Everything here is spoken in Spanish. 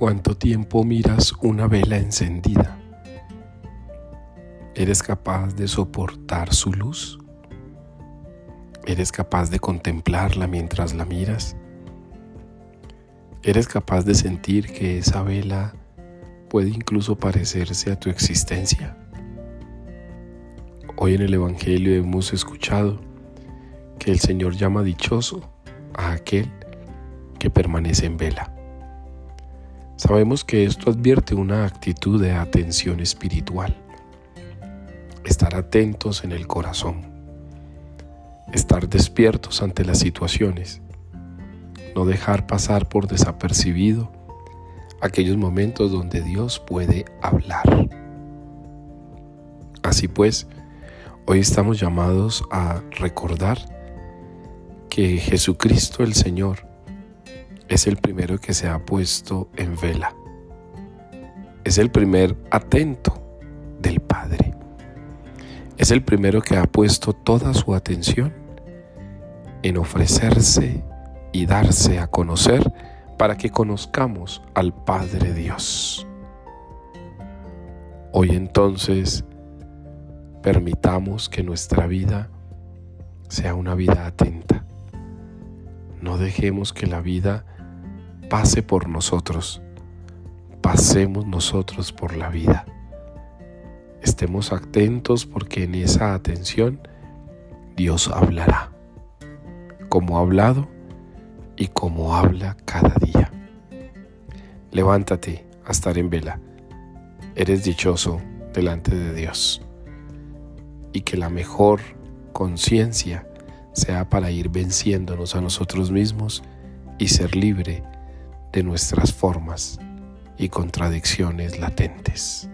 cuánto tiempo miras una vela encendida? ¿Eres capaz de soportar su luz? ¿Eres capaz de contemplarla mientras la miras? ¿Eres capaz de sentir que esa vela puede incluso parecerse a tu existencia? Hoy en el Evangelio hemos escuchado que el Señor llama dichoso a aquel que permanece en vela. Sabemos que esto advierte una actitud de atención espiritual, estar atentos en el corazón, estar despiertos ante las situaciones, no dejar pasar por desapercibido aquellos momentos donde Dios puede hablar. Así pues, hoy estamos llamados a recordar que Jesucristo el Señor es el primero que se ha puesto en vela. Es el primer atento del Padre. Es el primero que ha puesto toda su atención en ofrecerse y darse a conocer para que conozcamos al Padre Dios. Hoy entonces permitamos que nuestra vida sea una vida atenta. No dejemos que la vida pase por nosotros, pasemos nosotros por la vida. Estemos atentos porque en esa atención Dios hablará, como ha hablado y como habla cada día. Levántate a estar en vela. Eres dichoso delante de Dios. Y que la mejor conciencia sea para ir venciéndonos a nosotros mismos y ser libre de nuestras formas y contradicciones latentes.